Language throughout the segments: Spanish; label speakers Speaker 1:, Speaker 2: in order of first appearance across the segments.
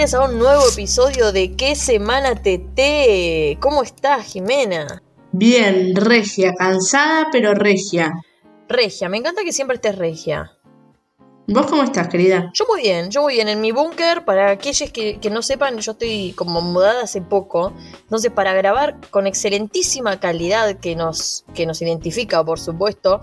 Speaker 1: bienvenidos a un nuevo episodio de ¿Qué semana TT? ¿Cómo estás, Jimena?
Speaker 2: Bien, regia, cansada pero regia.
Speaker 1: Regia, me encanta que siempre estés regia.
Speaker 2: ¿Vos cómo estás, querida?
Speaker 1: Yo muy bien, yo muy bien. En mi búnker, para aquellos que, que no sepan, yo estoy como mudada hace poco. Entonces, para grabar con excelentísima calidad que nos, que nos identifica, por supuesto,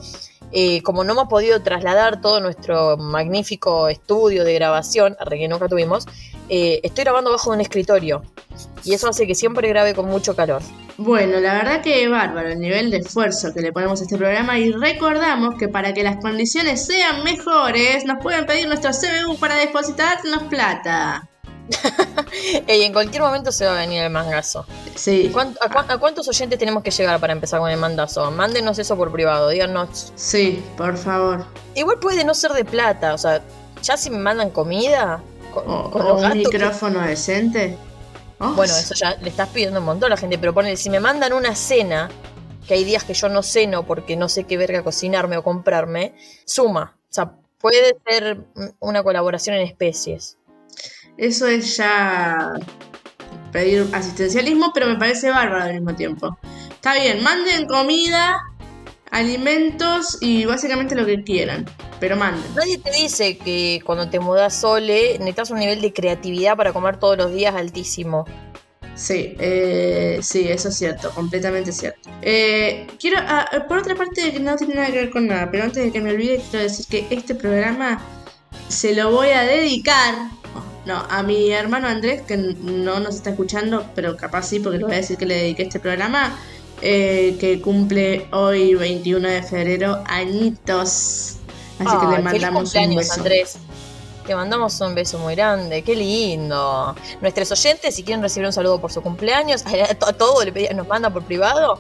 Speaker 1: eh, como no hemos podido trasladar todo nuestro magnífico estudio de grabación, que nunca tuvimos, eh, estoy grabando bajo un escritorio. Y eso hace que siempre grabe con mucho calor.
Speaker 2: Bueno, la verdad que bárbaro el nivel de esfuerzo que le ponemos a este programa y recordamos que para que las condiciones sean mejores nos pueden pedir nuestro CBU para depositarnos plata.
Speaker 1: y en cualquier momento se va a venir el mangazo.
Speaker 2: Sí.
Speaker 1: a, cuántos oyentes tenemos que llegar para empezar con el mandazo? Mándenos eso por privado, díganos.
Speaker 2: Sí, por favor.
Speaker 1: Igual puede no ser de plata, o sea, ya si me mandan comida.
Speaker 2: Con, un micrófono decente.
Speaker 1: Bueno, eso ya le estás pidiendo un montón a la gente, pero ponele, si me mandan una cena, que hay días que yo no ceno porque no sé qué verga cocinarme o comprarme, suma. O sea, puede ser una colaboración en especies.
Speaker 2: Eso es ya pedir asistencialismo, pero me parece bárbaro al mismo tiempo. Está bien, manden comida, alimentos y básicamente lo que quieran, pero manden.
Speaker 1: Nadie te dice que cuando te mudas sole necesitas un nivel de creatividad para comer todos los días altísimo.
Speaker 2: Sí, eh, sí, eso es cierto, completamente cierto. Eh, quiero, ah, por otra parte, que no tiene nada que ver con nada, pero antes de que me olvide, quiero decir que este programa se lo voy a dedicar no, a mi hermano Andrés, que no nos está escuchando, pero capaz sí, porque le voy a decir que le dediqué este programa, eh, que cumple hoy, 21 de febrero, añitos. Así que le mandamos un beso.
Speaker 1: Andrés. Le mandamos un beso muy grande, qué lindo. Nuestros oyentes, si quieren recibir un saludo por su cumpleaños, a todo le nos manda por privado.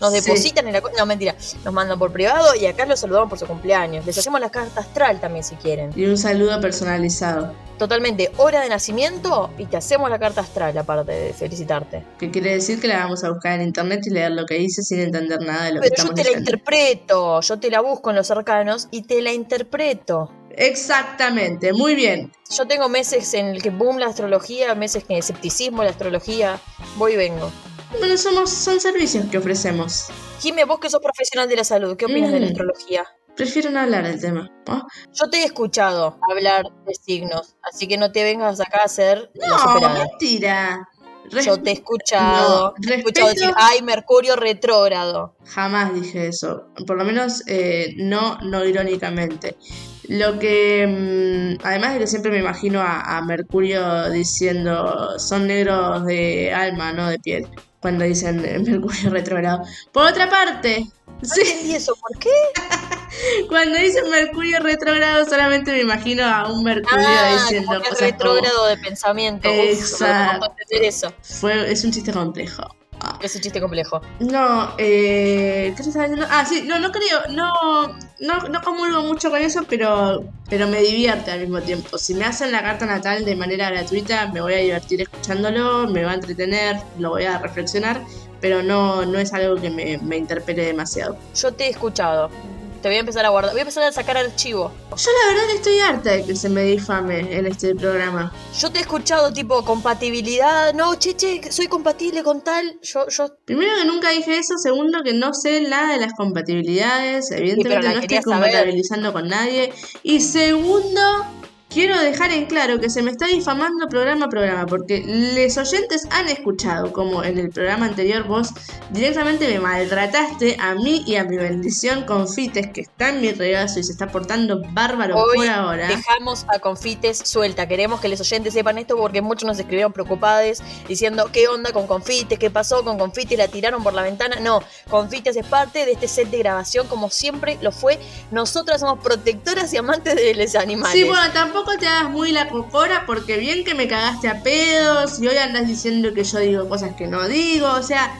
Speaker 1: Nos depositan en la No, mentira. Nos mandan por privado y acá los saludamos por su cumpleaños. Les hacemos la carta astral también si quieren.
Speaker 2: Y un saludo personalizado.
Speaker 1: Totalmente. Hora de nacimiento y te hacemos la carta astral aparte de felicitarte.
Speaker 2: Que quiere decir que la vamos a buscar en internet y leer lo que dice sin entender nada de lo que estamos
Speaker 1: Pero yo te la interpreto. Yo te la busco en los cercanos y te la interpreto.
Speaker 2: Exactamente, muy bien.
Speaker 1: Yo tengo meses en el que boom la astrología, meses el escepticismo la astrología. Voy y vengo.
Speaker 2: Bueno, somos, son servicios que ofrecemos.
Speaker 1: Jimmy, vos que sos profesional de la salud, ¿qué opinas de la mm. astrología?
Speaker 2: Prefiero no hablar del tema.
Speaker 1: Yo te he escuchado hablar de signos, así que no te vengas acá a hacer
Speaker 2: no, mentira.
Speaker 1: Yo te he escuchado, te he escuchado decir, ay, Mercurio retrógrado.
Speaker 2: Jamás dije eso, por lo menos eh, no, no irónicamente. Lo que, mm, además de que siempre me imagino a, a Mercurio diciendo, son negros de alma, no de piel cuando dicen Mercurio retrogrado. Por otra parte,
Speaker 1: ¿Y eso por qué?
Speaker 2: Cuando dicen Mercurio retrógrado solamente me imagino a un Mercurio ah, diciendo
Speaker 1: cosas retrógrado de pensamiento.
Speaker 2: Exacto. eso. Fue, es un chiste complejo.
Speaker 1: Es un chiste complejo.
Speaker 2: No, eh, ¿qué estaba diciendo? Ah, sí, no, no creo, no, no, no comulgo mucho con eso, pero, pero me divierte al mismo tiempo. Si me hacen la carta natal de manera gratuita, me voy a divertir escuchándolo, me va a entretener, lo voy a reflexionar, pero no, no es algo que me, me interpele demasiado.
Speaker 1: Yo te he escuchado te voy a empezar a guardar. Voy a empezar a sacar archivos.
Speaker 2: Yo la verdad que estoy harta de que se me difame en este programa.
Speaker 1: Yo te he escuchado tipo compatibilidad. No, che, che, soy compatible con tal. Yo, yo.
Speaker 2: Primero que nunca dije eso. Segundo que no sé nada de las compatibilidades. Evidentemente no estoy compatibilizando con nadie. Y segundo Quiero dejar en claro que se me está difamando programa a programa, porque los oyentes han escuchado como en el programa anterior vos directamente me maltrataste a mí y a mi bendición Confites, que está en mi regazo y se está portando bárbaro por ahora.
Speaker 1: Dejamos a Confites suelta. Queremos que los oyentes sepan esto porque muchos nos escribieron preocupados diciendo qué onda con Confites, qué pasó con Confites, la tiraron por la ventana. No, Confites es parte de este set de grabación como siempre lo fue. Nosotras somos protectoras y amantes de los animales.
Speaker 2: Sí, bueno, tampoco tampoco te hagas muy la cocora porque bien que me cagaste a pedos y hoy andas diciendo que yo digo cosas que no digo. O sea,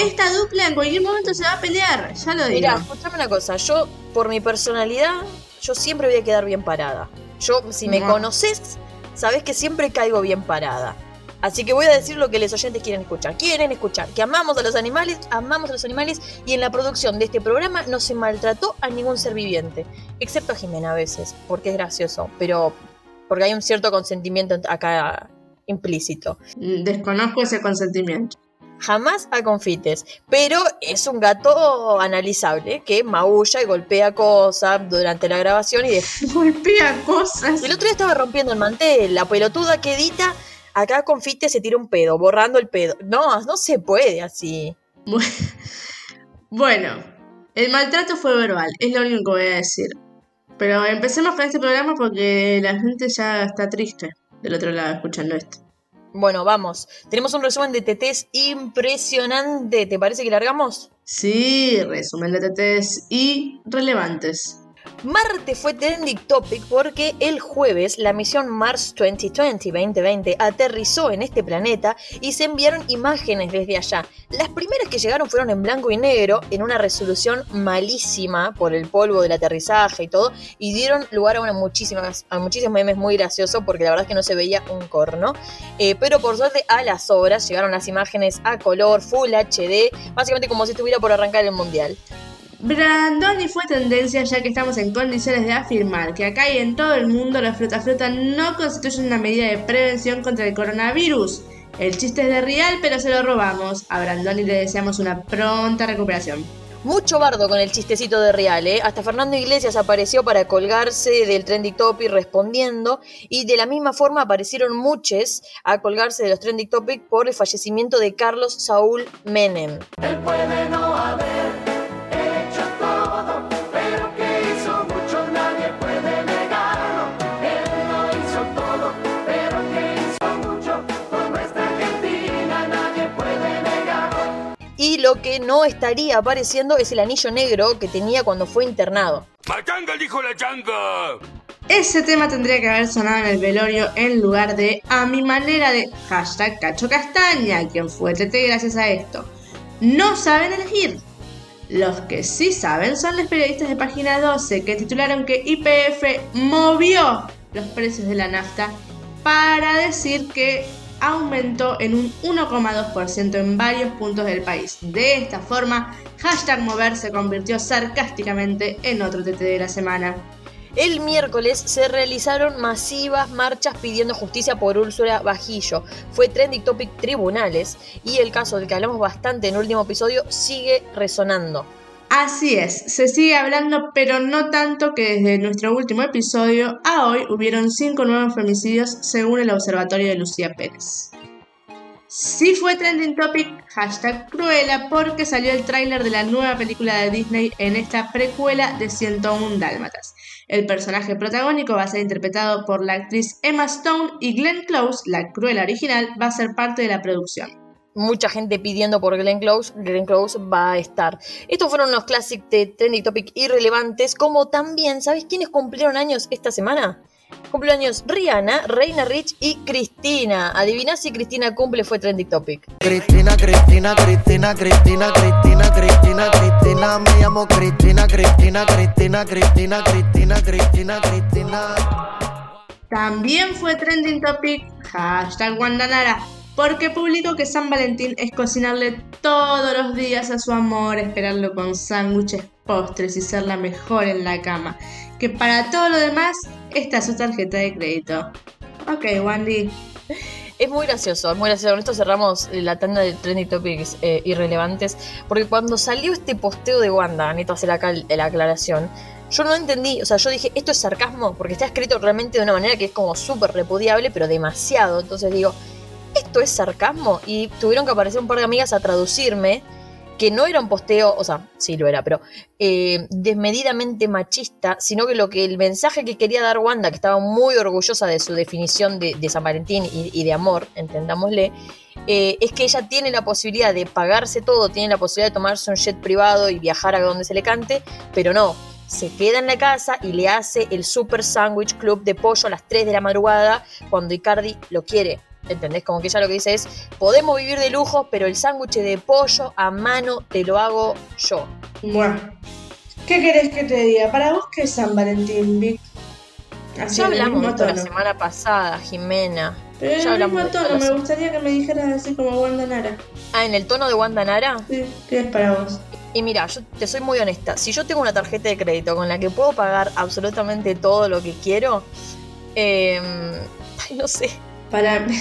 Speaker 2: esta, dupla en cualquier momento se va a pelear, ya lo digo. Mira,
Speaker 1: escúchame una cosa, yo por mi personalidad, yo siempre voy a quedar bien parada. Yo, si me conoces, sabes que siempre caigo bien parada. Así que voy a decir lo que los oyentes quieren escuchar. Quieren escuchar que amamos a los animales, amamos a los animales y en la producción de este programa no se maltrató a ningún ser viviente, excepto a Jimena a veces, porque es gracioso, pero porque hay un cierto consentimiento acá implícito.
Speaker 2: Desconozco ese consentimiento.
Speaker 1: Jamás a confites, pero es un gato analizable que maulla y golpea cosas durante la grabación y de...
Speaker 2: golpea cosas.
Speaker 1: El otro día estaba rompiendo el mantel, la pelotuda que edita, acá confite se tira un pedo, borrando el pedo. No, no se puede así.
Speaker 2: Bueno, el maltrato fue verbal, es lo único que voy a decir. Pero empecemos con este programa porque la gente ya está triste del otro lado escuchando esto.
Speaker 1: Bueno, vamos. Tenemos un resumen de TTs impresionante. ¿Te parece que largamos?
Speaker 2: Sí, resumen de TTs y relevantes.
Speaker 1: Marte fue trending topic porque el jueves la misión Mars 2020 2020 aterrizó en este planeta y se enviaron imágenes desde allá. Las primeras que llegaron fueron en blanco y negro, en una resolución malísima por el polvo del aterrizaje y todo, y dieron lugar a, una muchísimas, a muchísimos memes muy graciosos porque la verdad es que no se veía un corno. Eh, pero por suerte a las horas llegaron las imágenes a color, Full HD, básicamente como si estuviera por arrancar el mundial.
Speaker 2: Brandoni fue tendencia ya que estamos en condiciones de afirmar que acá y en todo el mundo la flota flota no constituye una medida de prevención contra el coronavirus. El chiste es de real, pero se lo robamos. A Brandoni le deseamos una pronta recuperación.
Speaker 1: Mucho bardo con el chistecito de Real, ¿eh? Hasta Fernando Iglesias apareció para colgarse del trending topic respondiendo y de la misma forma aparecieron muchos a colgarse de los trending topic por el fallecimiento de Carlos Saúl Menem. puede no haber Y lo que no estaría apareciendo es el anillo negro que tenía cuando fue internado.
Speaker 3: ¡Machanga, dijo la changa!
Speaker 2: Ese tema tendría que haber sonado en el velorio en lugar de a mi manera de hashtag Cacho Castaña, quien fue TT gracias a esto. No saben elegir. Los que sí saben son los periodistas de página 12 que titularon que IPF movió los precios de la nafta para decir que aumentó en un 1,2% en varios puntos del país. De esta forma, hashtag mover se convirtió sarcásticamente en otro TT de la semana.
Speaker 1: El miércoles se realizaron masivas marchas pidiendo justicia por Úrsula Bajillo. Fue trending topic tribunales y el caso del que hablamos bastante en el último episodio sigue resonando.
Speaker 2: Así es, se sigue hablando, pero no tanto que desde nuestro último episodio a hoy hubieron cinco nuevos femicidios según el Observatorio de Lucía Pérez. Sí fue trending topic, hashtag Cruella, porque salió el tráiler de la nueva película de Disney en esta precuela de 101 Dálmatas. El personaje protagónico va a ser interpretado por la actriz Emma Stone y Glenn Close, la Cruella original, va a ser parte de la producción
Speaker 1: mucha gente pidiendo por Glenn Close, Glenn Close va a estar. Estos fueron unos clásicos de Trending Topic irrelevantes, como también, ¿sabes quiénes cumplieron años esta semana? Cumpleaños Rihanna, Reina Rich y Cristina. Adivina si Cristina cumple fue Trending Topic. Cristina, Cristina, Cristina, Cristina, Cristina, Cristina, Cristina, me llamo Cristina, Cristina, Cristina, Cristina, Cristina, Cristina, Cristina.
Speaker 2: También fue Trending Topic, hashtag Guandanara porque publicó que San Valentín es cocinarle todos los días a su amor, esperarlo con sándwiches, postres y ser la mejor en la cama. Que para todo lo demás, esta es su tarjeta de crédito. Ok, Wandy.
Speaker 1: Es muy gracioso, muy gracioso. Con esto cerramos la tanda de trending topics eh, irrelevantes. Porque cuando salió este posteo de Wanda, necesito hacer acá la aclaración, yo no entendí, o sea, yo dije, esto es sarcasmo, porque está escrito realmente de una manera que es como súper repudiable, pero demasiado. Entonces digo, ¿esto es sarcasmo? Y tuvieron que aparecer un par de amigas a traducirme que no era un posteo, o sea, sí lo era, pero eh, desmedidamente machista, sino que lo que el mensaje que quería dar Wanda, que estaba muy orgullosa de su definición de, San Valentín y, de amor, entendámosle, eh, es que ella tiene la posibilidad de pagarse todo, tiene la posibilidad de tomarse un jet privado y viajar a donde se le cante, pero no, se queda en la casa y le hace el Super Sandwich Club de pollo a las 3 de la madrugada cuando Icardi lo quiere. ¿Entendés? Como que ella lo que dice es, podemos vivir de lujo, pero el sándwich de pollo a mano te lo hago yo.
Speaker 2: Bueno, ¿qué querés que te diga? ¿Para vos qué es San Valentín, Vic?
Speaker 1: ya hablamos de esto la semana pasada, Jimena.
Speaker 2: Pero
Speaker 1: ya
Speaker 2: en el mismo tono, me gustaría que me dijeras así como Wanda Nara.
Speaker 1: Ah, ¿en el tono de Wanda Nara?
Speaker 2: Sí, ¿qué es para vos?
Speaker 1: Y mira, yo te soy muy honesta. Si yo tengo una tarjeta de crédito con la que puedo pagar absolutamente todo lo que quiero, Eh, ay, no sé.
Speaker 2: Para.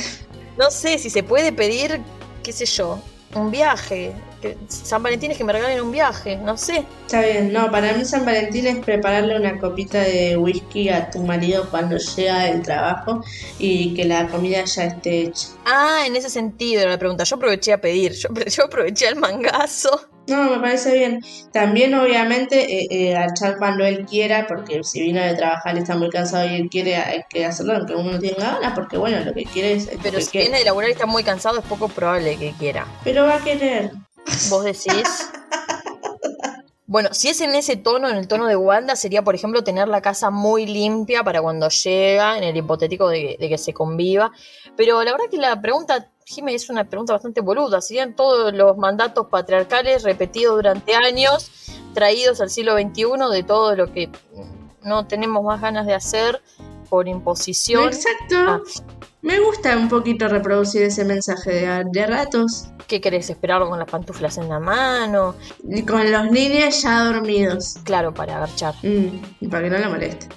Speaker 1: No sé si se puede pedir, qué sé yo, un viaje. San Valentín es que me regalen un viaje, no sé.
Speaker 2: Está bien, no, para mí San Valentín es prepararle una copita de whisky a tu marido cuando llega del trabajo y que la comida ya esté hecha.
Speaker 1: Ah, en ese sentido era la pregunta. Yo aproveché a pedir, yo, yo aproveché el mangazo.
Speaker 2: No, me parece bien. También, obviamente, eh, eh, al chat cuando él quiera, porque si vino de trabajar y está muy cansado y él quiere, hay que hacerlo aunque uno no tenga ganas, porque bueno, lo que quiere es. es
Speaker 1: Pero si viene de laburar y está muy cansado, es poco probable que quiera.
Speaker 2: Pero va a querer.
Speaker 1: ¿Vos decís? Bueno, si es en ese tono, en el tono de Wanda, sería, por ejemplo, tener la casa muy limpia para cuando llega, en el hipotético de, de que se conviva. Pero la verdad que la pregunta, Jimé, es una pregunta bastante boluda. Serían todos los mandatos patriarcales repetidos durante años, traídos al siglo XXI, de todo lo que no tenemos más ganas de hacer por imposición.
Speaker 2: Exacto.
Speaker 1: Ah.
Speaker 2: Me gusta un poquito reproducir ese mensaje de, de ratos.
Speaker 1: ¿Qué querés esperarlo con las pantuflas en la mano?
Speaker 2: Y con los niños ya dormidos.
Speaker 1: Claro, para agarchar.
Speaker 2: Mm, y para que no le moleste.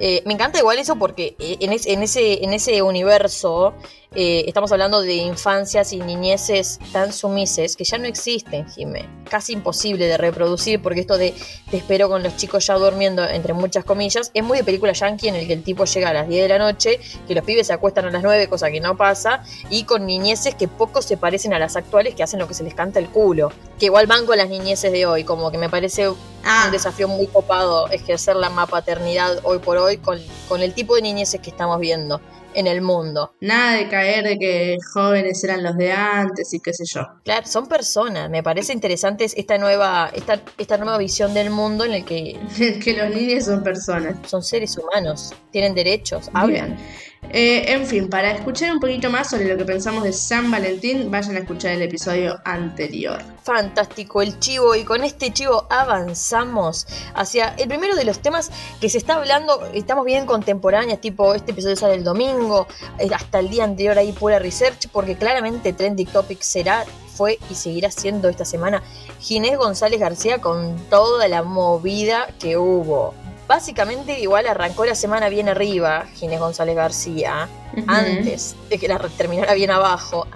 Speaker 1: Eh, me encanta igual eso porque eh, en, es- en ese, en ese universo eh, estamos hablando de infancias y niñeces tan sumises que ya no existen, Jime. Casi imposible de reproducir porque esto de te espero con los chicos ya durmiendo, entre muchas comillas, es muy de película yankee en el que el tipo llega a las 10 de la noche, que los pibes se acuestan a las 9, cosa que no pasa, y con niñeces que poco se parecen a las actuales que hacen lo que se les canta el culo. Que igual van con las niñeces de hoy, como que me parece
Speaker 2: Ah,
Speaker 1: un desafío muy copado ejercer la paternidad hoy por hoy con, con el tipo de niñeces que estamos viendo en el mundo.
Speaker 2: nada de caer de que jóvenes eran los de antes y qué sé yo.
Speaker 1: Claro, son personas. Me parece interesante esta nueva, esta, esta nueva visión del mundo en el que
Speaker 2: que los niños son personas.
Speaker 1: son seres humanos, tienen derechos, hablan.
Speaker 2: Bien. Eh, en fin, para escuchar un poquito más sobre lo que pensamos de San Valentín, vayan a escuchar el episodio anterior.
Speaker 1: Fantástico el chivo y con este chivo avanzamos hacia el primero de los temas que se está hablando, estamos bien contemporáneas, tipo este episodio sale el domingo, hasta el día anterior ahí pura research, porque claramente Trending Topic será, fue y seguirá siendo esta semana Ginés González García con toda la movida que hubo. Básicamente igual arrancó la semana bien arriba Ginés González García, antes de que la terminara bien abajo,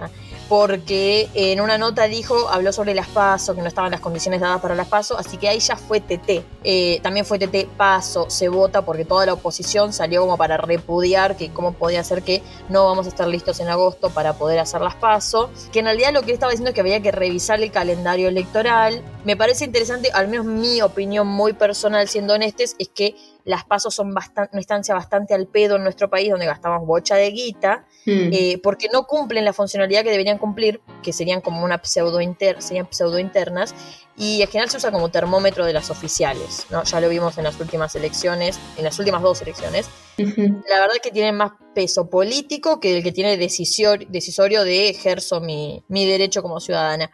Speaker 1: porque en una nota dijo, habló sobre las PASO, que no estaban las condiciones dadas para las PASO, así que ahí ya fue TT. Eh, también fue TT PASO, se vota porque toda la oposición salió como para repudiar que cómo podía ser que no vamos a estar listos en agosto para poder hacer las PASO, que en realidad lo que estaba diciendo es que había que revisar el calendario electoral. Me parece interesante, al menos mi opinión muy personal, siendo honestos, es que las pasos son bastan- una instancia bastante al pedo en nuestro país donde gastamos bocha de guita
Speaker 2: Mm.
Speaker 1: eh, porque no cumplen la funcionalidad que deberían cumplir, que serían como una pseudo inter, serían pseudo internas, y en general se usa como termómetro de las oficiales, ¿no? Ya lo vimos en las últimas elecciones, en las últimas dos elecciones. La verdad es que tienen más peso político que el que tiene decisor- decisorio de ejerzo mi, mi derecho como ciudadana.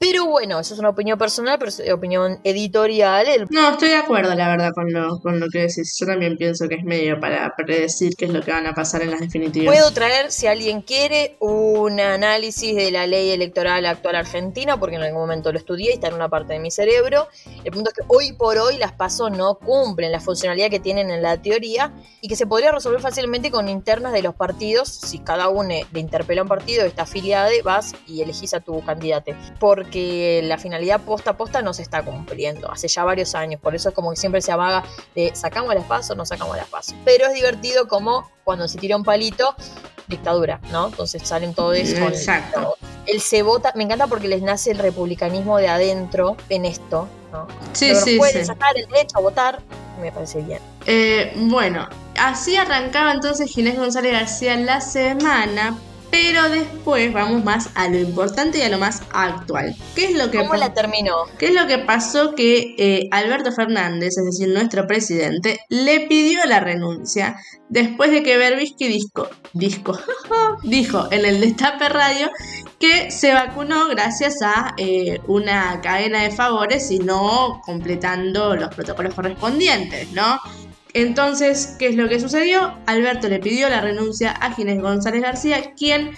Speaker 1: Pero bueno, eso es una opinión personal, pero es opinión editorial. El
Speaker 2: No, estoy de acuerdo, la verdad, con lo, con lo que decís. Yo también pienso que es medio para predecir qué es lo que van a pasar en las definitivas.
Speaker 1: Puedo traer, si alguien quiere, un análisis de la ley electoral actual argentina, porque en algún momento lo estudié y está en una parte de mi cerebro. El punto es que hoy por hoy las PASO no cumplen la funcionalidad que tienen en la teoría y que se podría resolver fácilmente con internas de los partidos. Si cada uno le interpela a un partido, está afiliado, vas y elegís a tu candidato. Porque la finalidad posta a posta no se está cumpliendo hace ya varios años. Por eso es como que siempre se amaga de sacamos las PASO, no sacamos las PASO. Pero es divertido como cuando se tira un palito, dictadura, ¿no? Entonces salen todos con
Speaker 2: Exacto.
Speaker 1: el se vota, me encanta porque les nace el republicanismo de adentro en esto, ¿no?
Speaker 2: Sí,
Speaker 1: Pero
Speaker 2: sí,
Speaker 1: pueden
Speaker 2: sí.
Speaker 1: sacar el derecho a votar, me parece bien.
Speaker 2: Eh, bueno, así arrancaba entonces Ginés González García la semana, pero después vamos más a lo importante y a lo más actual. ¿Qué es lo que
Speaker 1: ¿Cómo la terminó?
Speaker 2: ¿Qué es lo que pasó? Que eh, Alberto Fernández, es decir, nuestro presidente, le pidió la renuncia después de que Berbisky disco, disco, dijo en el Destape Radio que se vacunó gracias a eh, una cadena de favores y no completando los protocolos correspondientes, ¿no? Entonces, ¿qué es lo que sucedió? Alberto le pidió la renuncia a Ginés González García, quien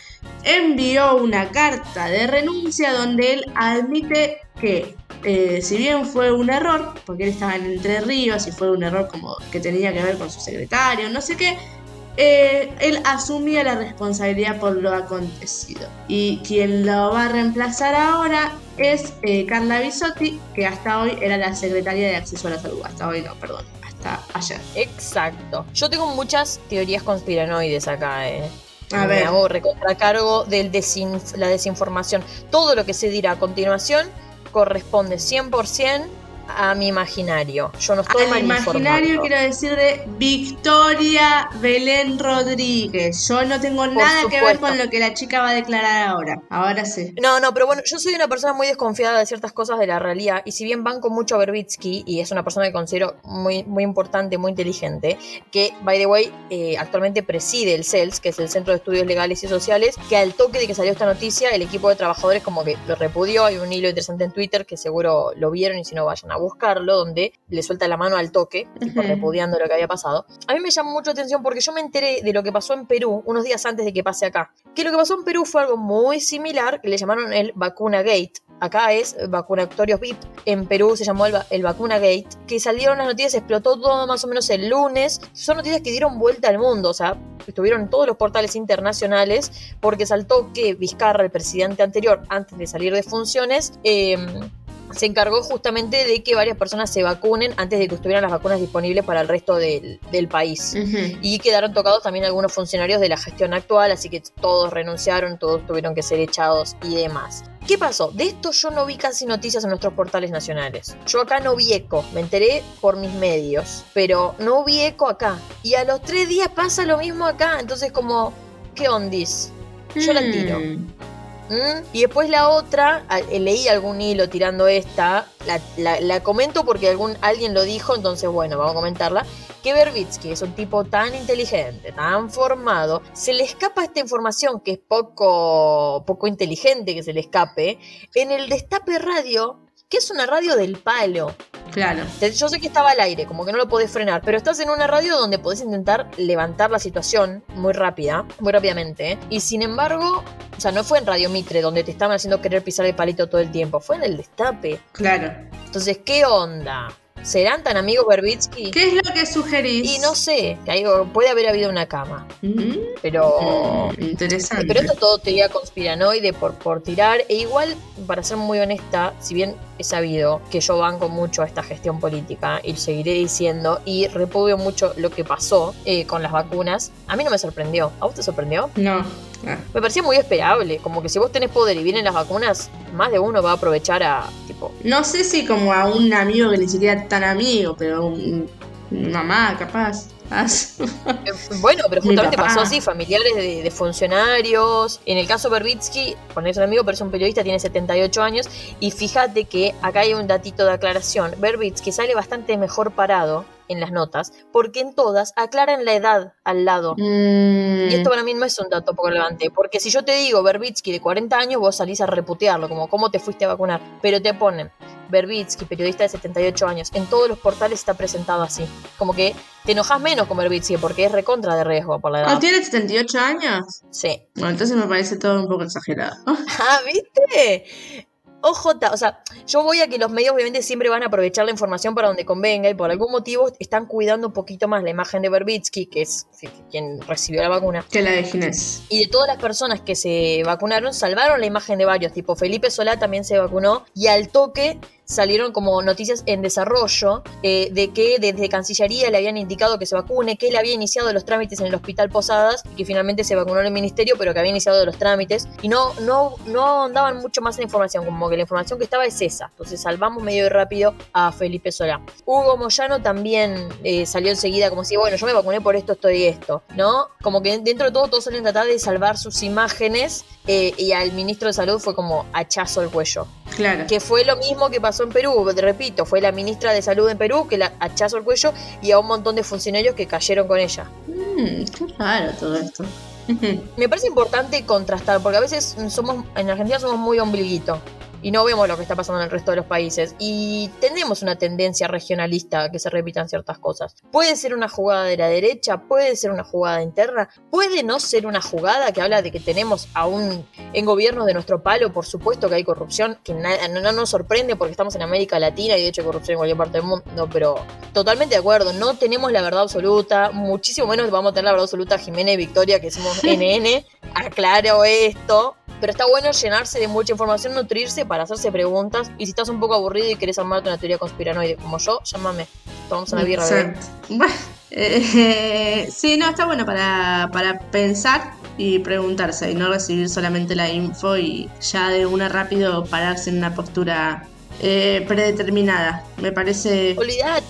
Speaker 2: envió una carta de renuncia donde él admite que eh, si bien fue un error, porque él estaba en Entre Ríos y fue un error como que tenía que ver con su secretario, no sé qué, eh, él asumía la responsabilidad por lo acontecido. Y quien lo va a reemplazar ahora es eh, Carla Bisotti, que hasta hoy era la secretaria de Acceso a la Salud. Hasta hoy no, perdón, hasta ayer.
Speaker 1: Exacto. Yo tengo muchas teorías conspiranoides acá, ¿eh?
Speaker 2: A
Speaker 1: Me
Speaker 2: ver.
Speaker 1: hago recontracargo de la desinformación. Todo lo que se dirá a continuación corresponde 100% a mi imaginario. Yo no estoy
Speaker 2: Al imaginario quiero decir de Victoria Belén Rodríguez. Yo no tengo nada que ver con lo que la chica va a declarar ahora. Ahora sí.
Speaker 1: No, no, pero bueno, yo soy una persona muy desconfiada de ciertas cosas de la realidad y si bien banco mucho a Berbitsky y es una persona que considero muy, muy importante, muy inteligente, que, by the way, eh, actualmente preside el CELS, que es el Centro de Estudios Legales y Sociales, que al toque de que salió esta noticia, el equipo de trabajadores como que lo repudió, hay un hilo interesante en Twitter que seguro lo vieron y si no vayan a buscarlo, donde le suelta la mano al toque, tipo, repudiando lo que había pasado. A mí me llamó mucho la atención porque yo me enteré de lo que pasó en Perú unos días antes de que pase acá. Que lo que pasó en Perú fue algo muy similar, que le llamaron el Vacuna Gate. Acá es Vacunatorios VIP. En Perú se llamó el, va- el Vacuna Gate. Que salieron las noticias, explotó todo más o menos el lunes. Son noticias que dieron vuelta al mundo. O sea, estuvieron en todos los portales internacionales. Porque saltó que Vizcarra, el presidente anterior, antes de salir de funciones, eh, se encargó justamente de que varias personas se vacunen antes de que estuvieran las vacunas disponibles para el resto del, del país. Y quedaron tocados también algunos funcionarios de la gestión actual, así que todos renunciaron, todos tuvieron que ser echados y demás. ¿Qué pasó? De esto yo no vi casi noticias en nuestros portales nacionales. Yo acá no vi eco, me enteré por mis medios, pero no vi eco acá. Y a los tres días pasa lo mismo acá, entonces como, ¿qué ondis? Yo la tiro. Y después la otra, eh, leí algún hilo tirando esta, la, la- comento porque algún, alguien lo dijo, entonces bueno, vamos a comentarla, que Berbitsky es un tipo tan inteligente, tan formado, se le escapa esta información que es poco, poco inteligente que se le escape, en el Destape Radio, que es una radio del palo.
Speaker 2: Claro.
Speaker 1: Yo sé que estaba al aire, como que no lo podés frenar, pero estás en una radio donde podés intentar levantar la situación muy rápida, muy rápidamente. ¿eh? Y sin embargo, o sea, no fue en Radio Mitre donde te estaban haciendo querer pisar el palito todo el tiempo, fue en el destape.
Speaker 2: Claro.
Speaker 1: Entonces, ¿qué onda? ¿Serán tan amigos Berbitsky?
Speaker 2: ¿Qué es lo que sugerís?
Speaker 1: Y no sé, puede haber habido una cama,
Speaker 2: Mm,
Speaker 1: pero...
Speaker 2: mm, interesante.
Speaker 1: Pero esto es todo teoría conspiranoide por, por tirar. E igual, para ser muy honesta, si bien he sabido que yo banco mucho a esta gestión política y seguiré diciendo, y repudio mucho lo que pasó eh, con las vacunas, a mí no me sorprendió. ¿A vos te sorprendió?
Speaker 2: No.
Speaker 1: Me parecía muy esperable. Como que si vos tenés poder y vienen las vacunas, más de uno va a aprovechar a,
Speaker 2: No sé si como a un amigo que ni siquiera tan amigo, pero un, mamá capaz.
Speaker 1: Bueno, pero justamente pasó así, familiares de, de funcionarios. En el caso Berbitsky, ponerse un amigo, pero es un periodista, tiene 78 años. Y fíjate que acá hay un datito de aclaración. Berbitsky sale bastante mejor parado en las notas, porque en todas aclaran la edad al lado.
Speaker 2: Mm,
Speaker 1: Y esto para mí no es un dato poco relevante, porque si yo te digo Berbitsky de 40 años, vos salís a reputearlo, como cómo te fuiste a vacunar. Pero te ponen Berbitsky, periodista de 78 años. En todos los portales está presentado así. Como que te enojas menos con Berbitsky porque es recontra de riesgo por la
Speaker 2: ¿No
Speaker 1: edad.
Speaker 2: tiene 78 años?
Speaker 1: Sí.
Speaker 2: Bueno, entonces me parece todo un poco exagerado.
Speaker 1: Ah, ¿viste? OJ, o sea, yo voy a que los medios obviamente siempre van a aprovechar la información para donde convenga y por algún motivo están cuidando un poquito más la imagen de Berbitsky, que es quien recibió la vacuna,
Speaker 2: Que la de Ginés.
Speaker 1: y de todas las personas que se vacunaron, salvaron la imagen de varios, tipo Felipe Solá también se vacunó y al toque salieron como noticias en desarrollo eh, de que desde Cancillería le habían indicado que se vacune, que él había iniciado los trámites en el Hospital Posadas y que finalmente se vacunó en el ministerio, pero que había iniciado los trámites y no, no, no daban mucho más en la información, como que la información que estaba es esa. Entonces salvamos medio rápido a Felipe Solá. Hugo Moyano también eh, salió enseguida como si, bueno, yo me vacuné por esto, esto y esto, ¿no? Como que dentro de todo todos suelen tratar de salvar sus imágenes eh, y al ministro de Salud fue como hachazo el cuello.
Speaker 2: Claro.
Speaker 1: Que fue lo mismo que pasó en Perú, repito, fue la ministra de Salud en Perú que la hachazo el cuello y a un montón de funcionarios que cayeron con ella.
Speaker 2: Mm, qué raro todo esto.
Speaker 1: Me parece importante contrastar, porque a veces somos, en Argentina somos muy ombliguito. Y no vemos lo que está pasando en el resto de los países. Y tenemos una tendencia regionalista que se repitan ciertas cosas. Puede ser una jugada de la derecha, puede ser una jugada interna, puede no ser una jugada que habla de que tenemos aún en gobierno de nuestro palo, por supuesto que hay corrupción, que no, nos sorprende porque estamos en América Latina y de hecho hay corrupción en cualquier parte del mundo, pero totalmente de acuerdo, no tenemos la verdad absoluta, muchísimo menos vamos a tener la verdad absoluta Jiménez y Victoria, que somos NN, aclaro esto, pero está bueno llenarse de mucha información, nutrirse para hacerse preguntas. Y si estás un poco aburrido y querés armarte una teoría conspiranoide como yo, llámame. Tomamos una birra.
Speaker 2: Bueno, eh, sí, no, está bueno para, para pensar y preguntarse y no recibir solamente la info y ya de una rápido pararse en una postura eh, predeterminada. Me parece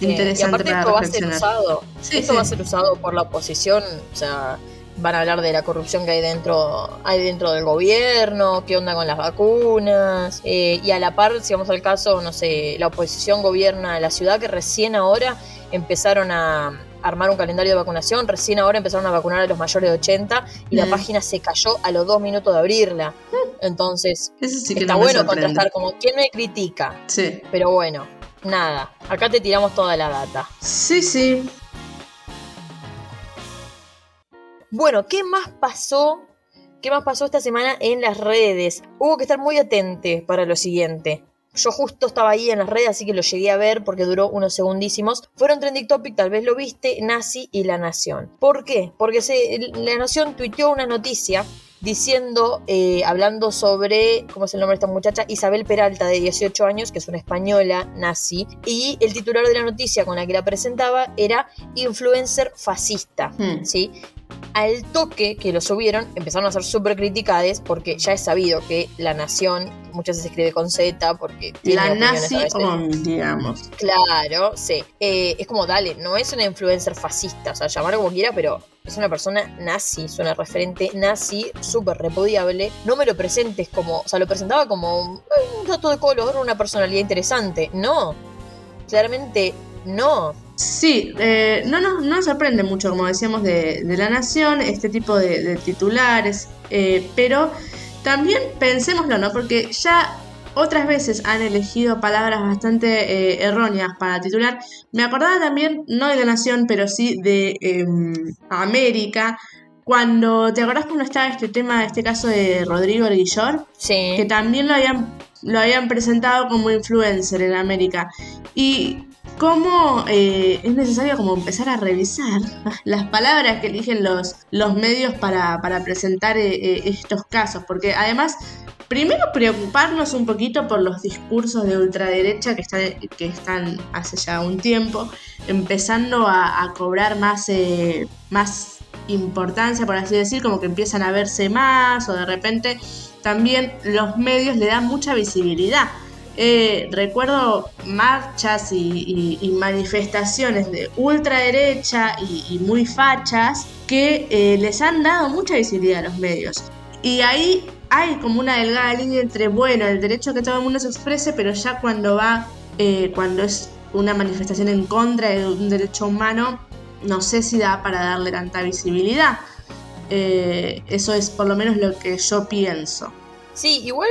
Speaker 2: interesante y aparte
Speaker 1: esto va a ser usado. esto va a ser usado por la oposición, o sea, van a hablar de la corrupción que hay dentro, hay dentro del gobierno, qué onda con las vacunas, eh, y a la par, si vamos al caso, no sé, la oposición gobierna la ciudad que recién ahora empezaron a armar un calendario de vacunación, recién ahora empezaron a vacunar a los mayores de 80 y la mm. página se cayó a los dos minutos de abrirla. Entonces, está bueno contrastar como, ¿quién me critica?
Speaker 2: Sí.
Speaker 1: Pero bueno, nada, acá te tiramos toda la data.
Speaker 2: Sí, sí.
Speaker 1: Bueno, ¿qué más pasó? ¿Qué más pasó esta semana en las redes? Hubo que estar muy atente para lo siguiente. Yo justo estaba ahí en las redes, así que lo llegué a ver porque duró unos segundísimos. Fueron trending topic, tal vez lo viste, Nazi y La Nación. ¿Por qué? Porque se, La Nación tuiteó una noticia diciendo, eh, hablando sobre, ¿cómo es el nombre de esta muchacha? Isabel Peralta, de 18 años, que es una española nazi, y el titular de la noticia con la que la presentaba era influencer fascista, hmm. ¿sí? Al toque que lo subieron, empezaron a ser súper criticadas porque ya es sabido que la nación muchas veces se escribe con Z porque
Speaker 2: la nazi digamos.
Speaker 1: Claro, sí. Eh, es como, dale, no es una influencer fascista, o sea, llamarlo como quiera, pero es una persona nazi, es una referente nazi súper repudiable. No me lo presentes como, o sea, lo presentaba como un, dato de color, una personalidad interesante. No, claramente no.
Speaker 2: Sí, eh, no, no, nos sorprende mucho, como decíamos, de, La Nación, este tipo de, titulares, eh, pero también pensémoslo, ¿no? Porque ya otras veces han elegido palabras bastante eh, erróneas para titular. Me acordaba también, no de La Nación, pero sí de em, América, cuando, ¿te acordás cuando estaba este tema, este caso de Rodrigo Guillor?
Speaker 1: Sí.
Speaker 2: Que también lo habían, lo habían presentado como influencer en América. Y cómo eh, es necesario como empezar a revisar las palabras que eligen los, los medios para, presentar eh, eh, estos casos, porque además, primero preocuparnos un poquito por los discursos de ultraderecha que están, que están hace ya un tiempo, empezando a, cobrar más, más importancia, por así decir, como que empiezan a verse más o de repente también los medios le dan mucha visibilidad eh, recuerdo marchas y, manifestaciones de ultraderecha y, muy fachas que eh, les han dado mucha visibilidad a los medios. Y ahí hay como una delgada línea entre, bueno, el derecho que todo el mundo se exprese, pero ya cuando va, eh, cuando es una manifestación en contra de un derecho humano, no sé si da para darle tanta visibilidad. eso es por lo menos lo que yo pienso.
Speaker 1: Sí, igual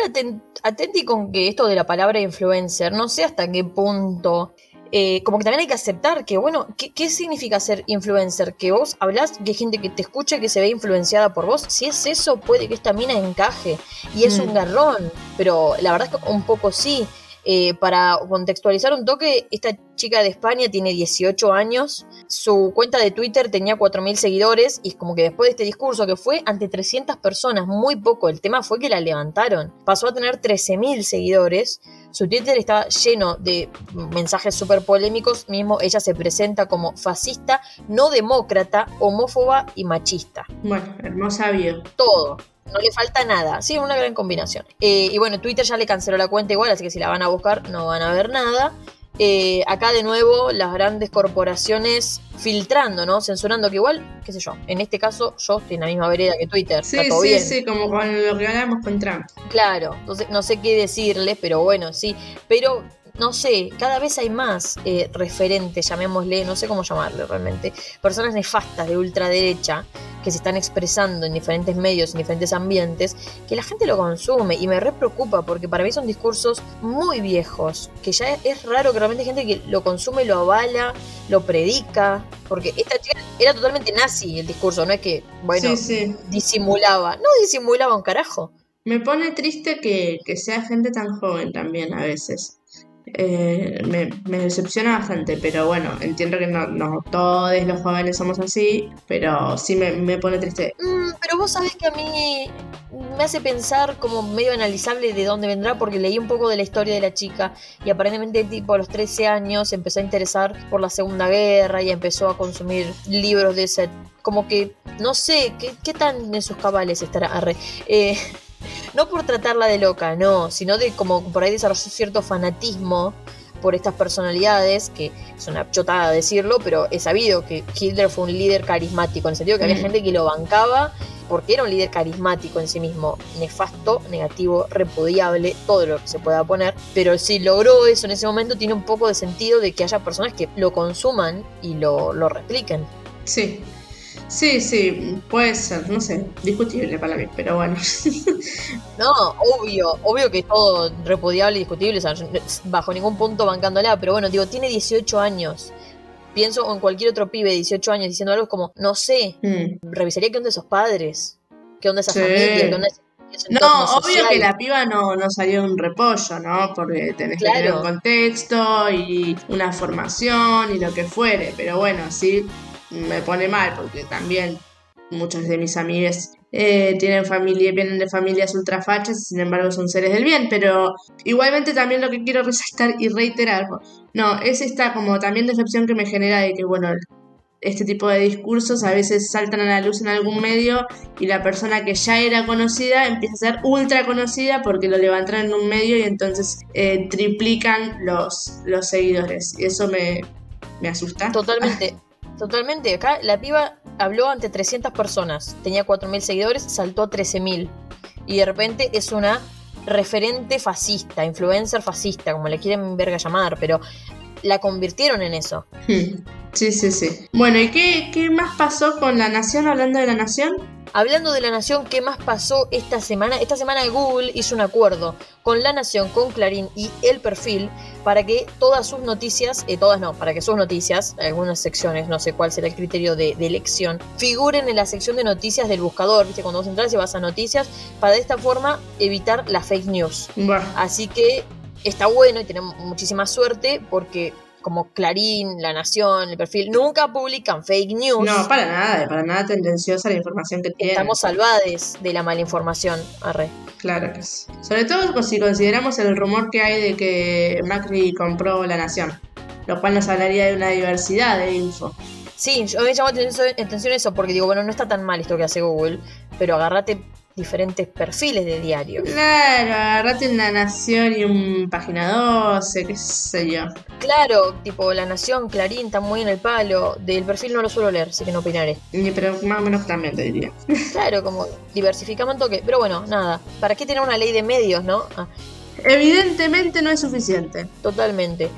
Speaker 1: atenti con que esto de la palabra influencer, no sé hasta qué punto. Eh, como que también hay que aceptar que, bueno, ¿qué, significa ser influencer? Que vos hablas, que hay gente que te escucha, que se ve influenciada por vos. Si es eso, puede que esta mina encaje. Y es un mm. garrón, pero la verdad es que un poco sí. Eh, para contextualizar un toque, esta chica de España tiene 18 años, su cuenta de Twitter tenía 4.000 seguidores y como que después de este discurso que fue ante 300 personas, muy poco, el tema fue que la levantaron, pasó a tener 13.000 seguidores, su Twitter estaba lleno de mensajes súper polémicos, mismo ella se presenta como fascista, no demócrata, homófoba y machista.
Speaker 2: Bueno, hermosa bio.
Speaker 1: Todo no le falta nada. Sí, una gran combinación. Eh, y bueno, Twitter ya le canceló la cuenta igual, así que si la van a buscar no van a ver nada. Eh, acá de nuevo las grandes corporaciones filtrando, ¿no? Censurando que igual, qué sé yo, en este caso yo estoy en la misma vereda que Twitter.
Speaker 2: Sí, sí, sí, como con lo que hablamos con Trump.
Speaker 1: Claro, entonces no sé qué decirles, pero bueno, sí. Pero no sé, cada vez hay más eh, referentes, llamémosle, no sé cómo llamarle realmente, personas nefastas de ultraderecha que se están expresando en diferentes medios, en diferentes ambientes, que la gente lo consume y me re preocupa porque para mí son discursos muy viejos, que ya es raro que realmente hay gente que lo consume, lo avala, lo predica, porque esta chica era totalmente nazi el discurso, no es que, bueno,
Speaker 2: Sí, sí.
Speaker 1: disimulaba, no disimulaba un carajo.
Speaker 2: Me pone triste que, que sea gente tan joven también a veces. Eh, me, decepciona bastante, pero bueno, entiendo que no, todos los jóvenes somos así, pero sí me, pone triste.
Speaker 1: Mm, pero vos sabés que a mí me hace pensar como medio analizable de dónde vendrá, porque leí un poco de la historia de la chica y aparentemente tipo a los 13 años empezó a interesar por la Segunda Guerra y empezó a consumir libros de ese... Como que, no sé, ¿qué, qué tan en sus cabales estará? Arre. Eh, no por tratarla de loca, no, sino de como por ahí desarrolló cierto fanatismo por estas personalidades, que es una chotada decirlo, pero es sabido que Hitler fue un líder carismático, en el sentido que había
Speaker 2: Mm.
Speaker 1: gente que lo bancaba porque era un líder carismático en sí mismo, nefasto, negativo, repudiable, todo lo que se pueda poner, pero si logró eso en ese momento tiene un poco de sentido de que haya personas que lo consuman y lo, lo repliquen.
Speaker 2: Sí, sí, sí, puede ser, no sé, discutible para mí, pero bueno.
Speaker 1: No, obvio, obvio que es todo repudiable y discutible, o sea, bajo ningún punto bancándola, pero bueno, digo, tiene 18 años. Pienso en cualquier otro pibe de 18 años diciendo algo como, no sé,
Speaker 2: Mm.
Speaker 1: revisaría qué onda esos padres, qué onda esa
Speaker 2: Sí.
Speaker 1: familia, qué onda ese,
Speaker 2: No, obvio
Speaker 1: social.
Speaker 2: que la piba no, no salió de un repollo, ¿no? Porque tenés que tener
Speaker 1: Claro.
Speaker 2: un contexto y una formación y lo que fuere. Pero bueno, sí me pone mal porque también muchos de mis amigas eh, tienen familia, vienen de familias ultrafachas y sin embargo son seres del bien. Pero igualmente también lo que quiero resaltar y reiterar, no, es esta como también decepción que me genera de que, bueno, este tipo de discursos a veces saltan a la luz en algún medio y la persona que ya era conocida empieza a ser ultra conocida porque lo levantaron en un medio y entonces eh, triplican los, los seguidores. Y eso me, me asusta.
Speaker 1: Totalmente, totalmente. Acá la piba habló ante 300 personas, tenía 4.000 seguidores, saltó a 13.000. Y de repente es una referente fascista, influencer fascista, como le quieren verga llamar, pero la convirtieron en eso.
Speaker 2: Sí, sí, sí. Bueno, ¿y qué, qué más pasó con la nación hablando de la nación?
Speaker 1: Hablando de La Nación, ¿qué más pasó esta semana? Esta semana Google hizo un acuerdo con La Nación, con Clarín y El Perfil para que todas sus noticias, eh, todas no, para que sus noticias, algunas secciones, no sé cuál será el criterio de, de elección, figuren en la sección de noticias del buscador, ¿viste? Cuando vos entras y vas a noticias, para de esta forma evitar la fake news. Así que está bueno y tenemos muchísima suerte porque como Clarín, La Nación, El Perfil, nunca publican fake news.
Speaker 2: no, para nada, para nada tendenciosa la información que tiene.
Speaker 1: Estamos salvades de la mala información. Arre.
Speaker 2: Claro que sí. Sobre todo si consideramos el rumor que hay de que Macri compró la nación, lo cual nos hablaría de una diversidad de info.
Speaker 1: Sí, yo me llamó atención eso porque digo, bueno, no está tan mal esto que hace Google, pero agarrate diferentes perfiles de diario.
Speaker 2: Claro, agarrate una nación y un página 12, qué sé yo.
Speaker 1: Claro, tipo La Nación, Clarín, está muy en el palo. Del perfil no lo suelo leer, así que no opinaré.
Speaker 2: Pero más o menos también te diría.
Speaker 1: Claro, como diversificamos un toque. Pero bueno, nada. ¿Para qué tener una ley de medios, no? Ah,
Speaker 2: Evidentemente no es suficiente.
Speaker 1: totalmente.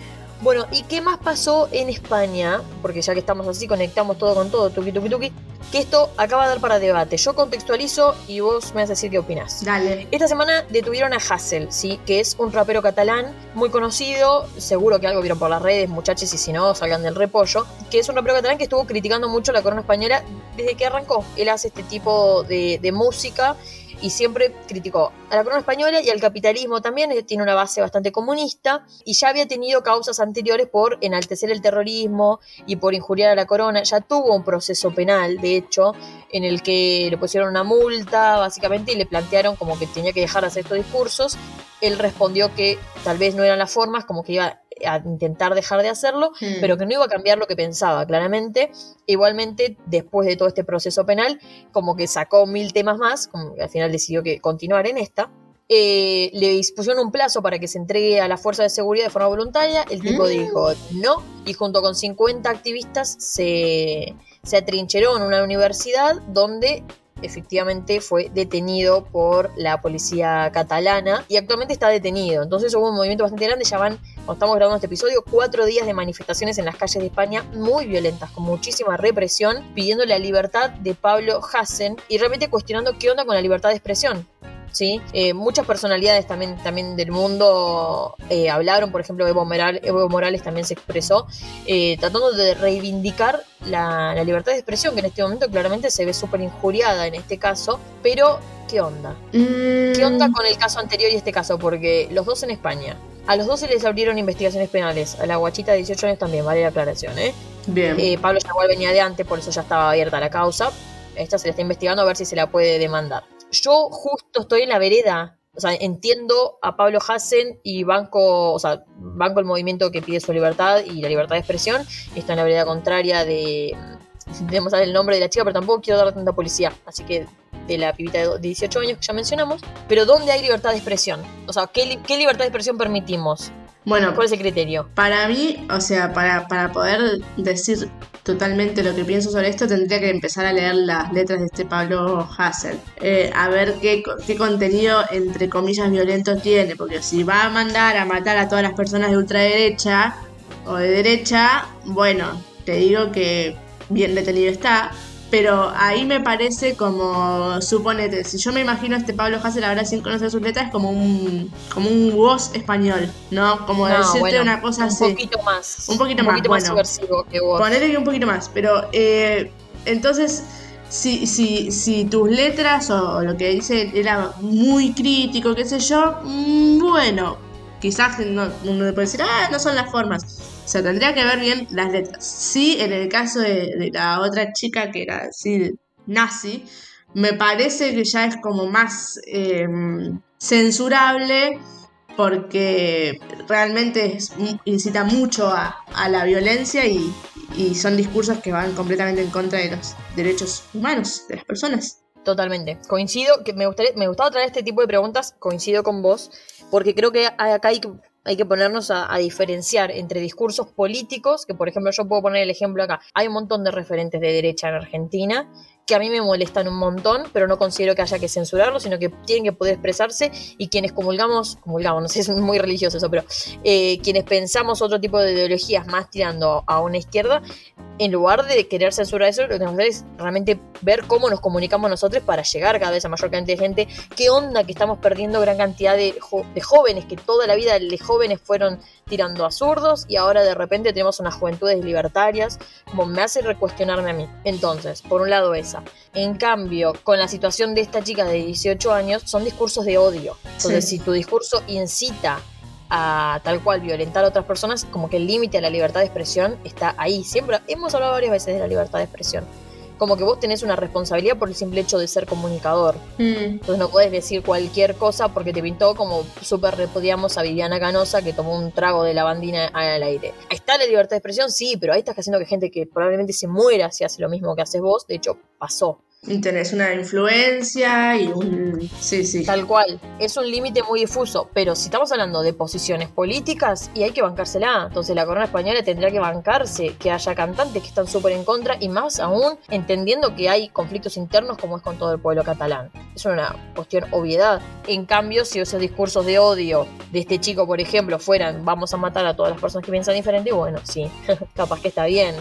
Speaker 1: Bueno, ¿y qué más pasó en España? Porque ya que estamos así, conectamos todo con todo, tuki tuki tuki. Que esto acaba de dar para debate. Yo contextualizo y vos me vas a decir qué opinás.
Speaker 2: Dale.
Speaker 1: Esta semana detuvieron a Hassel, ¿sí? que es un rapero catalán muy conocido, seguro que algo vieron por las redes, muchachos, y si no, salgan del repollo, que es un rapero catalán que estuvo criticando mucho la corona española desde que arrancó. Él hace este tipo de, de música y siempre criticó a la corona española y al capitalismo también, eh, tiene una base bastante comunista y ya había tenido causas anteriores por enaltecer el terrorismo y por injuriar a la corona, ya tuvo un proceso penal, de hecho, en el que le pusieron una multa, básicamente, y le plantearon como que tenía que dejar de hacer estos discursos. Él respondió que tal vez no eran las formas, como que iba a intentar dejar de hacerlo,
Speaker 2: Hmm.
Speaker 1: pero que no iba a cambiar lo que pensaba, claramente. Igualmente, después de todo este proceso penal, como que sacó mil temas más, como que al final decidió que continuar en esta. Eh, le pusieron un plazo para que se entregue a la fuerza de seguridad de forma voluntaria. El tipo
Speaker 2: Mm.
Speaker 1: dijo no, y junto con 50 activistas se, se atrincheró en una universidad donde efectivamente fue detenido por la policía catalana y actualmente está detenido. Entonces hubo un movimiento bastante grande, ya van, estamos grabando este episodio, cuatro días de manifestaciones en las calles de España muy violentas, con muchísima represión, pidiendo la libertad de Pablo Hassen y realmente cuestionando qué onda con la libertad de expresión. ¿Sí? Eh, muchas personalidades también, también del mundo eh, hablaron, por ejemplo, Evo, Morales también se expresó, eh, tratando de reivindicar la, libertad de expresión, que en este momento claramente se ve súper injuriada en este caso, pero ¿qué onda?
Speaker 2: Mm.
Speaker 1: ¿Qué onda con el caso anterior y este caso? Porque los dos en España. A los dos se les abrieron investigaciones penales. A la guachita de 18 años también, vale la aclaración, ¿eh?
Speaker 2: Bien.
Speaker 1: Pablo Yagual venía de antes, por eso ya estaba abierta la causa. Esta se le está investigando a ver si se la puede demandar yo justo estoy en la vereda. O sea, entiendo a Pablo Hassen y banco, o sea, banco el movimiento que pide su libertad y la libertad de expresión. Estoy en la vereda contraria de. Debemos saber el nombre de la chica, pero tampoco quiero darle tanta policía. Así que de la pibita de 18 años que ya mencionamos. Pero ¿dónde hay libertad de expresión? O sea, ¿qué, qué libertad de expresión permitimos?
Speaker 2: Bueno,
Speaker 1: ¿cuál es el criterio?
Speaker 2: Para mí, o sea, para, para poder decir totalmente lo que pienso sobre esto, tendría que empezar a leer las letras de este Pablo Hassel. Eh, a ver qué, qué contenido, entre comillas, violento tiene. Porque si va a mandar a matar a todas las personas de ultraderecha o de derecha, bueno, te digo que bien detenido está. Pero ahí me parece como, suponete, si yo me imagino a este Pablo Hassel ahora sin conocer sus letras, es como un, como un voz español, ¿no? Como decirte una cosa así.
Speaker 1: Un poquito más.
Speaker 2: Un poquito más, bueno.
Speaker 1: que vos.
Speaker 2: que un poquito más, pero eh, entonces, si, si, si tus letras o, lo que dice era muy crítico, qué sé yo, mm, bueno, quizás no, uno puede decir, ah, no son las formas sea, tendría que ver bien las letras. Sí, en el caso de, la otra chica que era así nazi, me parece que ya es como más em, censurable porque realmente incita mucho a, la violencia y, son discursos que van completamente en contra de los derechos humanos de las personas.
Speaker 1: Totalmente. Coincido, que me gustaría, me gustaba traer este tipo de preguntas, coincido con vos, porque creo que acá hay que hay que ponernos a, diferenciar entre discursos políticos, que por ejemplo yo puedo poner el ejemplo acá, hay un montón de referentes de derecha en Argentina que a mí me molestan un montón, pero no considero que haya que censurarlos, sino que tienen que poder expresarse y quienes comulgamos, comulgamos, no sé, es muy religioso eso, pero eh, quienes pensamos otro tipo de ideologías más tirando a una izquierda, en lugar de querer censurar eso, lo que tenemos que hacer es realmente ver cómo nos comunicamos nosotros para llegar cada vez a mayor cantidad de gente, qué onda que estamos perdiendo gran cantidad de, de jóvenes, que toda la vida de jóvenes fueron tirando a zurdos y ahora de repente tenemos unas juventudes libertarias, como me hace recuestionarme a mí. Entonces, por un lado esa. En cambio, con la situación de esta chica de 18 años, son discursos de odio. Entonces, si tu discurso incita a tal cual violentar a otras personas, como que el límite a la libertad de expresión está ahí. Siempre hemos hablado varias veces de la libertad de expresión como que vos tenés una responsabilidad por el simple hecho de ser comunicador.
Speaker 2: Mm.
Speaker 1: Entonces no podés decir cualquier cosa porque te pintó como súper repudiamos a Viviana Canosa que tomó un trago de lavandina al aire. Ahí está la libertad de expresión, sí, pero ahí estás haciendo que gente que probablemente se muera si hace lo mismo que haces vos, de hecho pasó.
Speaker 2: Y tenés una influencia y un... Sí, sí.
Speaker 1: Tal cual. Es un límite muy difuso, pero si estamos hablando de posiciones políticas, y hay que bancársela. Entonces la corona española tendría que bancarse que haya cantantes que están súper en contra, y más aún entendiendo que hay conflictos internos como es con todo el pueblo catalán. Es una cuestión obviedad. En cambio, si esos discursos de odio de este chico, por ejemplo, fueran vamos a matar a todas las personas que piensan diferente, bueno, sí, capaz que está bien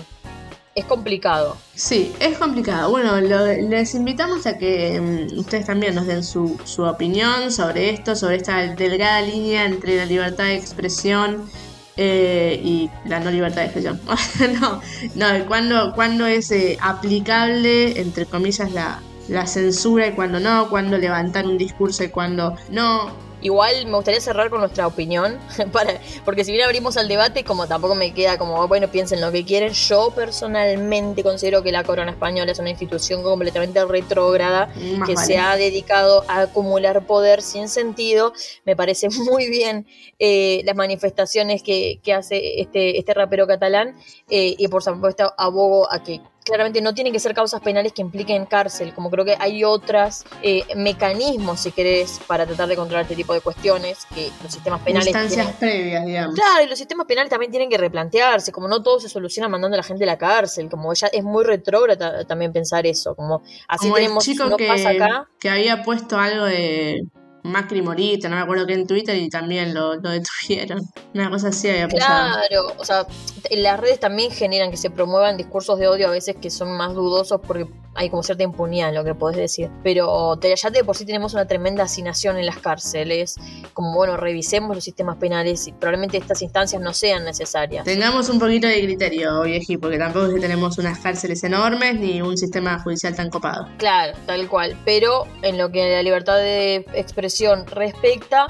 Speaker 1: es complicado.
Speaker 2: Sí, es complicado. Bueno, les invitamos a que mm, ustedes también nos den su, opinión sobre esto, sobre esta delgada línea entre la libertad de expresión eh, y la no libertad de expresión. no, no, cuando, cuando es eh, aplicable, entre comillas, la, la censura y cuando no, cuando levantar un discurso y cuando no
Speaker 1: Igual me gustaría cerrar con nuestra opinión, para, porque si bien abrimos al debate, como tampoco me queda como, bueno, piensen lo que quieren, yo personalmente considero que la corona española es una institución completamente retrógrada, que se ha dedicado a acumular poder sin sentido. Me parece muy bien eh, las manifestaciones que, hace este, este rapero catalán eh, y por supuesto abogo a que claramente no tienen que ser causas penales que impliquen cárcel, como creo que hay otros eh, mecanismos, si querés, para tratar de controlar este tipo de cuestiones que los sistemas penales...
Speaker 2: Instancias previas, digamos.
Speaker 1: Claro, y los sistemas penales también tienen que replantearse, como no todo se soluciona mandando a la gente a la cárcel, como ya es muy retrógrada también pensar eso, como así
Speaker 2: Como el
Speaker 1: tenemos,
Speaker 2: chico
Speaker 1: no
Speaker 2: que,
Speaker 1: pasa acá,
Speaker 2: que había puesto algo de Macri Morita, no me acuerdo qué en Twitter y también lo, lo detuvieron. Una cosa así había pasado.
Speaker 1: Claro, o sea, las redes también generan que se promuevan discursos de odio a veces que son más dudosos porque hay como cierta impunidad en lo que podés decir. Pero ya de por sí tenemos una tremenda hacinación en las cárceles. Como bueno, revisemos los sistemas penales y probablemente estas instancias no sean necesarias.
Speaker 2: Tengamos un poquito de criterio, vieji, porque tampoco es que tenemos unas cárceles enormes ni un sistema judicial tan copado.
Speaker 1: Claro, tal cual. Pero en lo que la libertad de expresión respecta,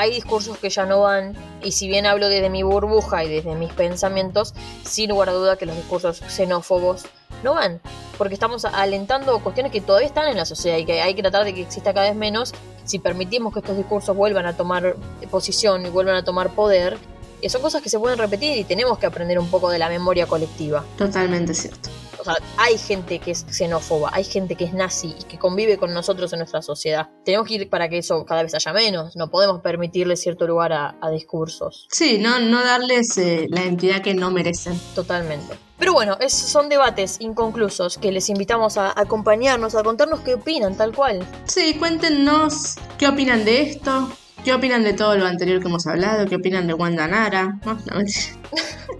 Speaker 1: hay discursos que ya no van. Y si bien hablo desde mi burbuja y desde mis pensamientos, sin lugar a duda que los discursos xenófobos no van. Porque estamos alentando cuestiones que todavía están en la sociedad y que hay que tratar de que exista cada vez menos. Si permitimos que estos discursos vuelvan a tomar posición y vuelvan a tomar poder, eh, son cosas que se pueden repetir y tenemos que aprender un poco de la memoria colectiva.
Speaker 2: Totalmente cierto.
Speaker 1: O sea, hay gente que es xenófoba, hay gente que es nazi y que convive con nosotros en nuestra sociedad. Tenemos que ir para que eso cada vez haya menos. No podemos permitirle cierto lugar a, a discursos.
Speaker 2: Sí, no, no darles eh, la entidad que no merecen.
Speaker 1: Totalmente. Pero bueno, es- son debates inconclusos que les invitamos a acompañarnos, a contarnos qué opinan, tal cual.
Speaker 2: Sí, cuéntenos qué opinan de esto, qué opinan de todo lo anterior que hemos hablado, qué opinan de Wanda Nara. No, no, mentira.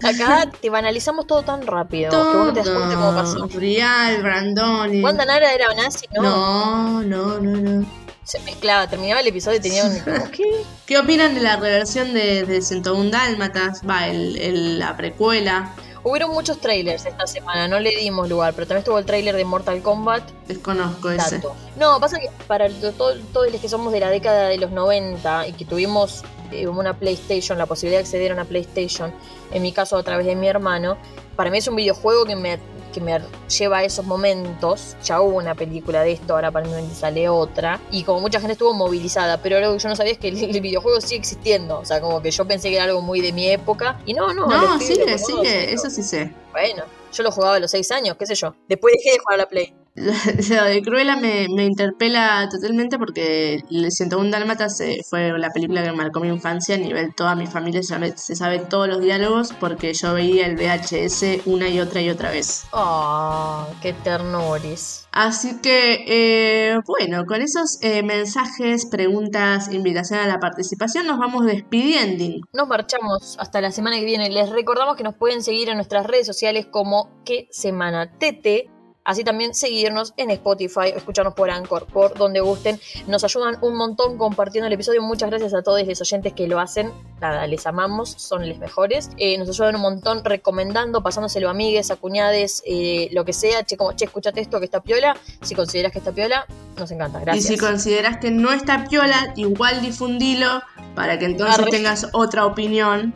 Speaker 1: Acá te banalizamos todo tan rápido que vos no te das cuenta cómo pasó.
Speaker 2: Todo. Rial, Brandoni.
Speaker 1: Wanda Nara era nazi, ¿no?
Speaker 2: No, no, no, no.
Speaker 1: Se mezclaba, terminaba el episodio y tenía un... ¿Qué?
Speaker 2: ¿Qué opinan de la reversión de, de 101 Dálmatas? Va, el, el- la precuela.
Speaker 1: Hubieron muchos trailers esta semana, no le dimos lugar, pero también estuvo el trailer de Mortal Kombat
Speaker 2: Desconozco ese.
Speaker 1: No, pasa que para todo- todos los que somos de la década de los 90 y que tuvimos eh, una PlayStation, la posibilidad de acceder a una PlayStation, en mi caso a través de mi hermano, para mí es un videojuego que me, que me lleva a esos momentos. Ya hubo una película de esto, ahora aparentemente sale otra. Y como mucha gente estuvo movilizada, pero algo que yo no sabía es que el, el videojuego sigue existiendo. O sea, como que yo pensé que era algo muy de mi época. Y no, no.
Speaker 2: No, sigue, sigue, eso sí sé.
Speaker 1: Bueno, yo lo jugaba a los 6 años, qué sé yo. Después dejé de jugar a la Play.
Speaker 2: Lo de Cruella me, me interpela totalmente porque el 101 Dálmatas fue la película que marcó mi infancia a nivel toda mi familia se sabe, se sabe todos los diálogos porque yo veía el VHS una y otra y otra vez.
Speaker 1: Oh, qué ternuris.
Speaker 2: Así que, eh, bueno, con esos eh, mensajes, preguntas, invitación a la participación, nos vamos despidiendo.
Speaker 1: Nos marchamos hasta la semana que viene. Les recordamos que nos pueden seguir en nuestras redes sociales como qué semana tete. Así también seguirnos en Spotify o escucharnos por Anchor, por donde gusten. Nos ayudan un montón compartiendo el episodio. Muchas gracias a todos los oyentes que lo hacen. Nada, les amamos, son los mejores. Eh, nos ayudan un montón recomendando, pasándoselo a amigues, a cuñades, eh, lo que sea. Che, como, che, escúchate esto que está piola. Si consideras que está piola, nos encanta. Gracias.
Speaker 2: Y si consideras que no está piola, igual difundilo para que entonces
Speaker 1: Arre.
Speaker 2: tengas otra opinión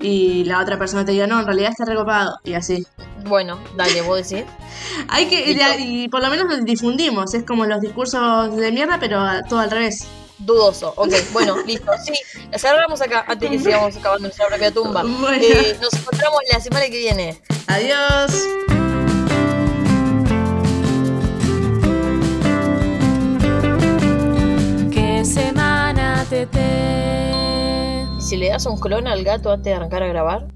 Speaker 2: y la otra persona te diga, no, en realidad está recopado y así.
Speaker 1: Bueno, dale, vos decís.
Speaker 2: Hay que, y por lo menos lo difundimos, es como los discursos de mierda, pero todo al revés.
Speaker 1: Dudoso. Ok, bueno, listo. Sí, cerramos acá antes que sigamos acabando nuestra propia tumba.
Speaker 2: Bueno.
Speaker 1: Eh, nos encontramos la semana que viene.
Speaker 2: Adiós.
Speaker 4: Qué semana tete.
Speaker 1: ¿Y si le das un clon al gato antes de arrancar a grabar?